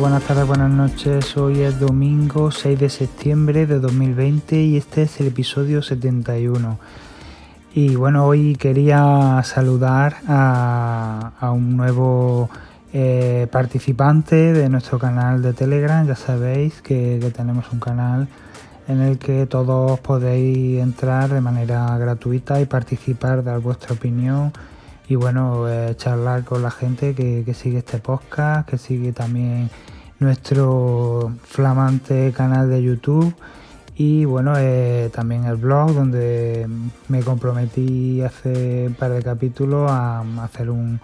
buenas tardes, buenas noches. Hoy es domingo 6 de septiembre de 2020 y este es el episodio 71. Y bueno, hoy quería saludar a, un nuevo eh, participante de nuestro canal de Telegram. Ya sabéis que, tenemos un canal en el que todos podéis entrar de manera gratuita y participar, dar vuestra opinión y bueno, eh, charlar con la gente que, sigue este podcast, que sigue también nuestro flamante canal de YouTube y bueno, eh, también el blog donde me comprometí hace un par de capítulos a hacer un,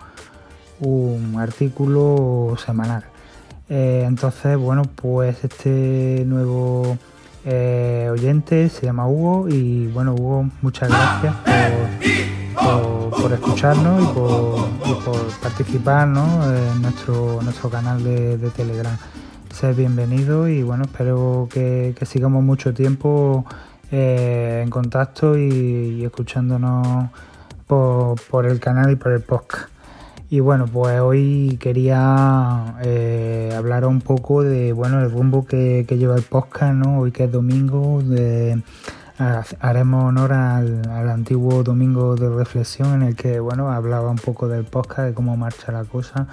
artículo semanal. Eh, entonces, bueno, pues este nuevo oyente se llama Hugo y bueno, Hugo, muchas gracias por, escucharnos y por, participar en nuestro, nuestro canal de Telegram ser bienvenido y bueno, espero que, sigamos mucho tiempo eh, en contacto y, escuchándonos por, el canal y por el podcast. Y bueno, pues hoy quería eh, hablar un poco de bueno el rumbo que, lleva el podcast, ¿no? Hoy que es domingo, de, haremos honor al, antiguo domingo de reflexión en el que bueno hablaba un poco del podcast, de cómo marcha la cosa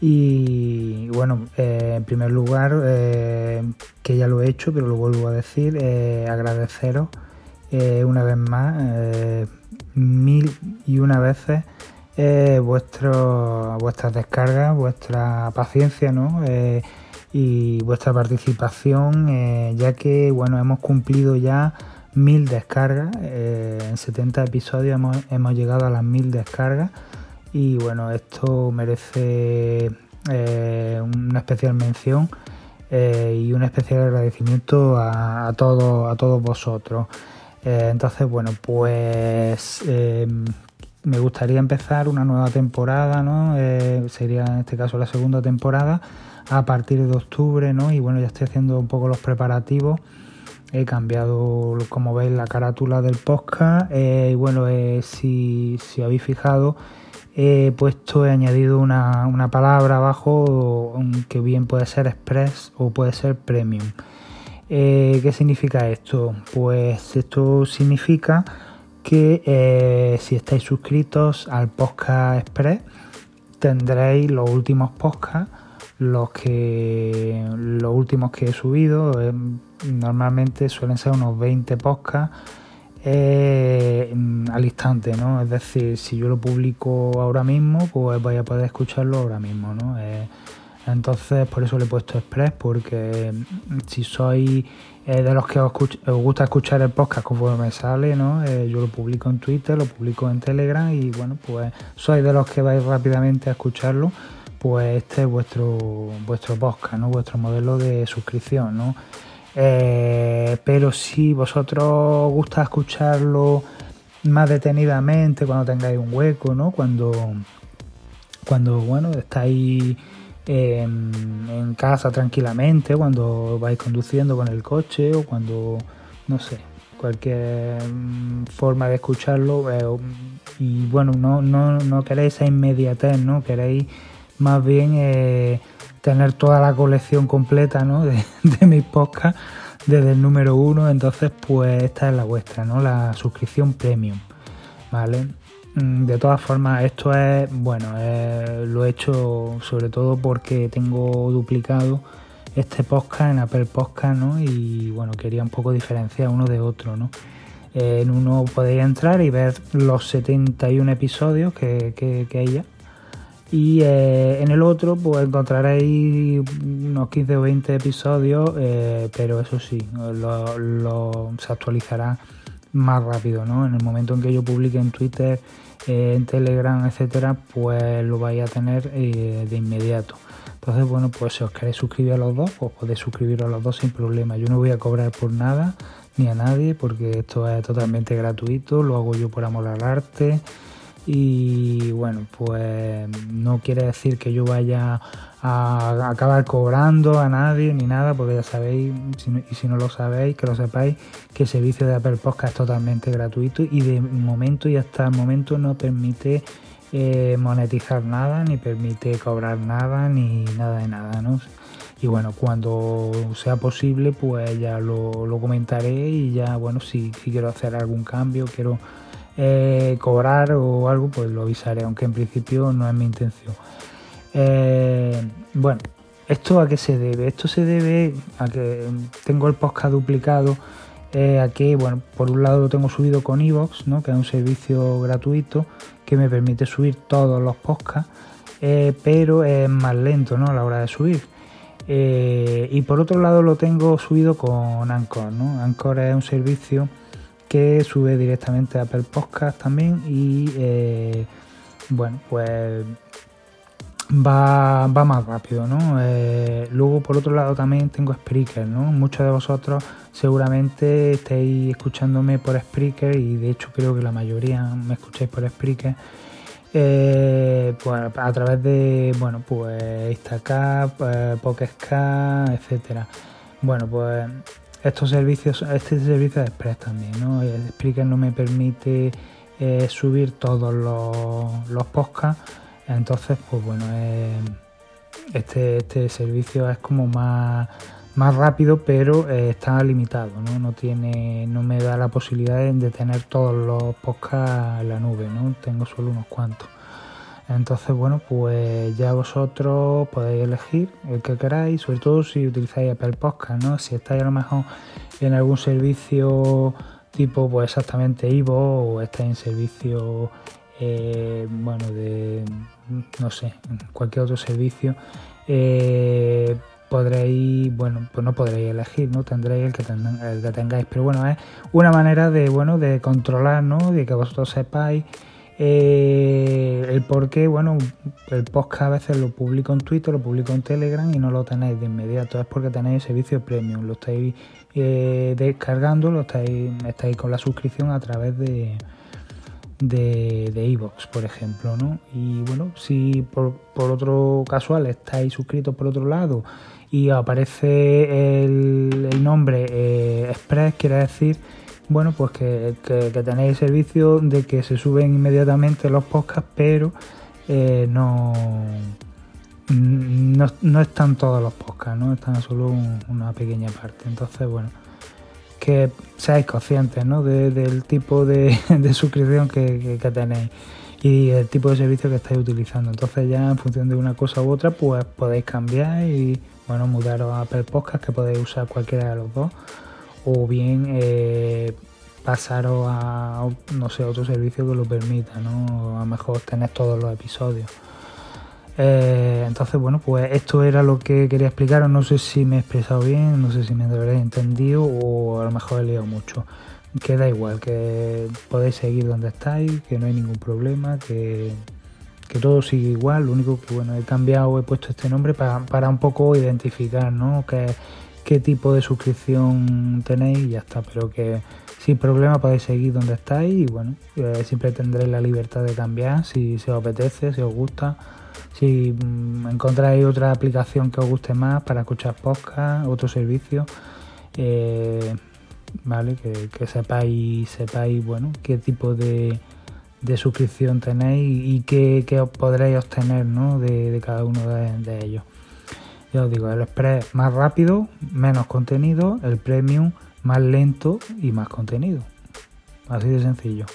y bueno, eh, en primer lugar, eh, que ya lo he hecho, pero lo vuelvo a decir, eh, agradeceros una vez más, mil y una veces, vuestro, vuestras descargas, vuestra paciencia ¿no? y vuestra participación, ya que bueno, hemos cumplido ya mil descargas, en 70 episodios hemos, llegado a las mil descargas y bueno, esto merece eh, una especial mención eh, y un especial agradecimiento a, todos, a todos vosotros. Eh, entonces, bueno, pues me gustaría empezar una nueva temporada, ¿no? sería en este caso la segunda temporada a partir de octubre, ¿no? Y bueno, ya estoy haciendo un poco los preparativos. He cambiado, como veis, la carátula del podcast. y bueno, si, si habéis fijado, he puesto, he añadido una, palabra abajo que bien puede ser express o puede ser premium. Eh, ¿Qué significa esto? Pues esto significa que eh, si estáis suscritos al podcast express tendréis los últimos podcasts, los que los últimos que he subido. Eh, normalmente suelen ser unos 20 podcasts eh, al instante, ¿no? Es decir, si yo lo publico ahora mismo, pues vais a poder escucharlo ahora mismo, ¿no? Eh, entonces, por eso le he puesto Express, porque mm, si sois de los que os, gusta escuchar el podcast como me sale, ¿no? yo lo publico en Twitter, lo publico en Telegram y bueno, pues sois de los que vais rápidamente a escucharlo, pues este es vuestro, vuestro podcast, ¿no? Vuestro modelo de suscripción, ¿no? Eh, pero si vosotros os gusta escucharlo más detenidamente cuando tengáis un hueco, ¿no? Cuando, cuando bueno, estáis en, casa tranquilamente, cuando vais conduciendo con el coche o cuando, no sé, cualquier forma de escucharlo. Eh, y bueno, no, no, no queréis esa inmediatez, ¿no? Queréis más bien eh, tener toda la colección completa ¿no? de, mis podcasts desde el número uno, entonces pues esta es la vuestra, ¿no? La suscripción premium, ¿vale? Mm, de todas formas, esto es, bueno, lo he hecho sobre todo porque tengo duplicado este podcast en Apple Podcast, ¿no? Y bueno, quería un poco diferenciar uno de otro, ¿no? en uno podéis entrar y ver los 71 episodios que hay ya y eh, en el otro, pues encontraréis unos 15 o 20 episodios, eh, pero eso sí, lo, se actualizará más rápido, ¿no? En el momento en que yo publique en Twitter, eh, en Telegram, etcétera, pues lo vais a tener de inmediato. Entonces, bueno, pues si os queréis suscribir a los dos, pues podéis suscribiros a los dos sin problema. Yo no voy a cobrar por nada ni a nadie porque esto es totalmente gratuito, lo hago yo por amor al arte y bueno, pues no quiere decir que yo vaya a acabar cobrando a nadie ni nada, porque ya sabéis, y si no lo sabéis, que lo sepáis, que el servicio de Apple Podcast es totalmente gratuito y de momento y hasta el momento no permite eh, monetizar nada, ni permite cobrar nada, ni nada de nada, ¿no? y bueno, cuando sea posible, pues ya lo, comentaré y ya, bueno, si, quiero hacer algún cambio, quiero eh, cobrar o algo, pues lo avisaré, aunque en principio no es mi intención. Eh, bueno, ¿esto a qué se debe? Esto se debe a que tengo el podcast duplicado, eh, a que, bueno, por un lado lo tengo subido con Evox, ¿no? que es un servicio gratuito que me permite subir todos los podcasts, pero es más lento ¿no? a la hora de subir. Eh, y por otro lado lo tengo subido con Anchor. ¿no? Anchor es un servicio que sube directamente a Apple Podcast también y eh, bueno, pues va, más rápido. ¿no? Eh, luego por otro lado también tengo Spreaker. ¿no? Muchos de vosotros seguramente estáis escuchándome por Spreaker y de hecho creo que la mayoría me escucháis por Spreaker eh, pues a través de bueno pues Instacap, eh, etcétera. Bueno pues estos servicios, este servicio de Express también, ¿no? Spreaker no me permite eh, subir todos los, los podcasts, entonces pues bueno este, este servicio es como más más rápido, pero eh, está limitado, ¿no? No, tiene, no me da la posibilidad de, tener todos los podcasts en la nube, ¿no? Tengo solo unos cuantos. Entonces, bueno, pues ya vosotros podéis elegir el que queráis, sobre todo si utilizáis Apple Podcast, ¿no? Si estáis a lo mejor en algún servicio tipo, pues exactamente Ivo o estáis en servicio, eh, bueno, de, no sé, cualquier otro servicio, eh, podréis, bueno, pues no podréis elegir, ¿no? Tendréis el que, el que tengáis. Pero bueno, es una manera de, bueno, de controlar, ¿no? De que vosotros sepáis eh, el por qué, bueno, el podcast a veces lo publico en Twitter, lo publico en Telegram y no lo tenéis de inmediato. Es porque tenéis el servicio premium, lo estáis eh, descargando, lo estáis, estáis con la suscripción a través de de Evox, por ejemplo, ¿no? Y bueno, si por, por, otro casual estáis suscritos por otro lado y aparece el, nombre eh, Express, quiere decir, bueno, pues que, tenéis el servicio de que se suben inmediatamente los podcasts, pero eh, no, no, están todos los podcasts, ¿no? Están solo una pequeña parte. Entonces, bueno, que seáis conscientes ¿no? del tipo de, suscripción que, tenéis y el tipo de servicio que estáis utilizando. Entonces ya en función de una cosa u otra, pues podéis cambiar y bueno, mudaros a Apple Podcast, que podéis usar cualquiera de los dos, o bien eh, pasaros a, no sé, otro servicio que lo permita, ¿no? A lo mejor tener todos los episodios. Eh, entonces, bueno, pues esto era lo que quería explicaros. No sé si me he expresado bien, no sé si me habréis entendido o a lo mejor he leído mucho. Que da igual, que podéis seguir donde estáis, que no hay ningún problema, que que todo sigue igual, lo único que bueno, he cambiado, he puesto este nombre para, un poco identificar, ¿no? Qué, qué tipo de suscripción tenéis y ya está, pero que sin problema podéis seguir donde estáis y bueno, eh, siempre tendréis la libertad de cambiar si, se os apetece, si os gusta, si mm, encontráis otra aplicación que os guste más para escuchar podcast, otro servicio, eh, vale, que, que sepáis, sepáis, bueno, qué tipo de de suscripción tenéis y qué, podréis obtener de, cada uno de, ellos. Ya os digo, el Express más rápido, menos contenido, el Premium más lento y más contenido. Así de sencillo.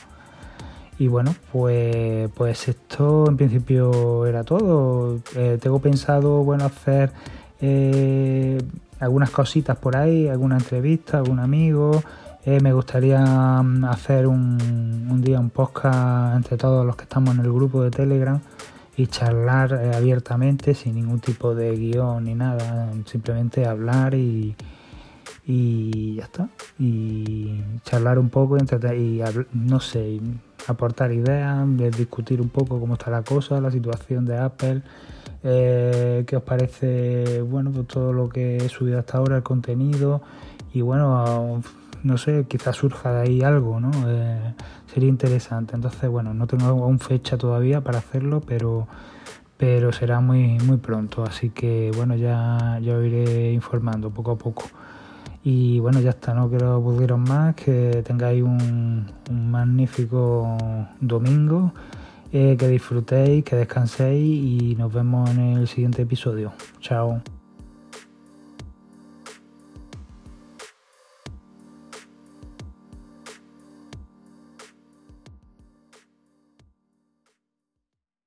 Y bueno, pues, pues esto en principio era todo. Eh, tengo pensado bueno hacer eh, algunas cositas por ahí, alguna entrevista, algún amigo. Eh, me gustaría mm, hacer un, día un podcast entre todos los que estamos en el grupo de Telegram y charlar eh, abiertamente sin ningún tipo de guion ni nada, simplemente hablar y, y ya está. Y charlar un poco y no sé, aportar ideas, discutir un poco cómo está la cosa, la situación de Apple, eh, qué os parece, bueno, pues todo lo que he subido hasta ahora, el contenido y bueno no sé, quizás surja de ahí algo, ¿no? Eh, sería interesante. Entonces, bueno, no tengo aún fecha todavía para hacerlo, pero, pero será muy, muy pronto. Así que, bueno, ya, ya os iré informando poco a poco. Y bueno, ya está, no quiero aburriros más, que tengáis un, magnífico domingo, eh, que disfrutéis, que descanséis y nos vemos en el siguiente episodio. Chao.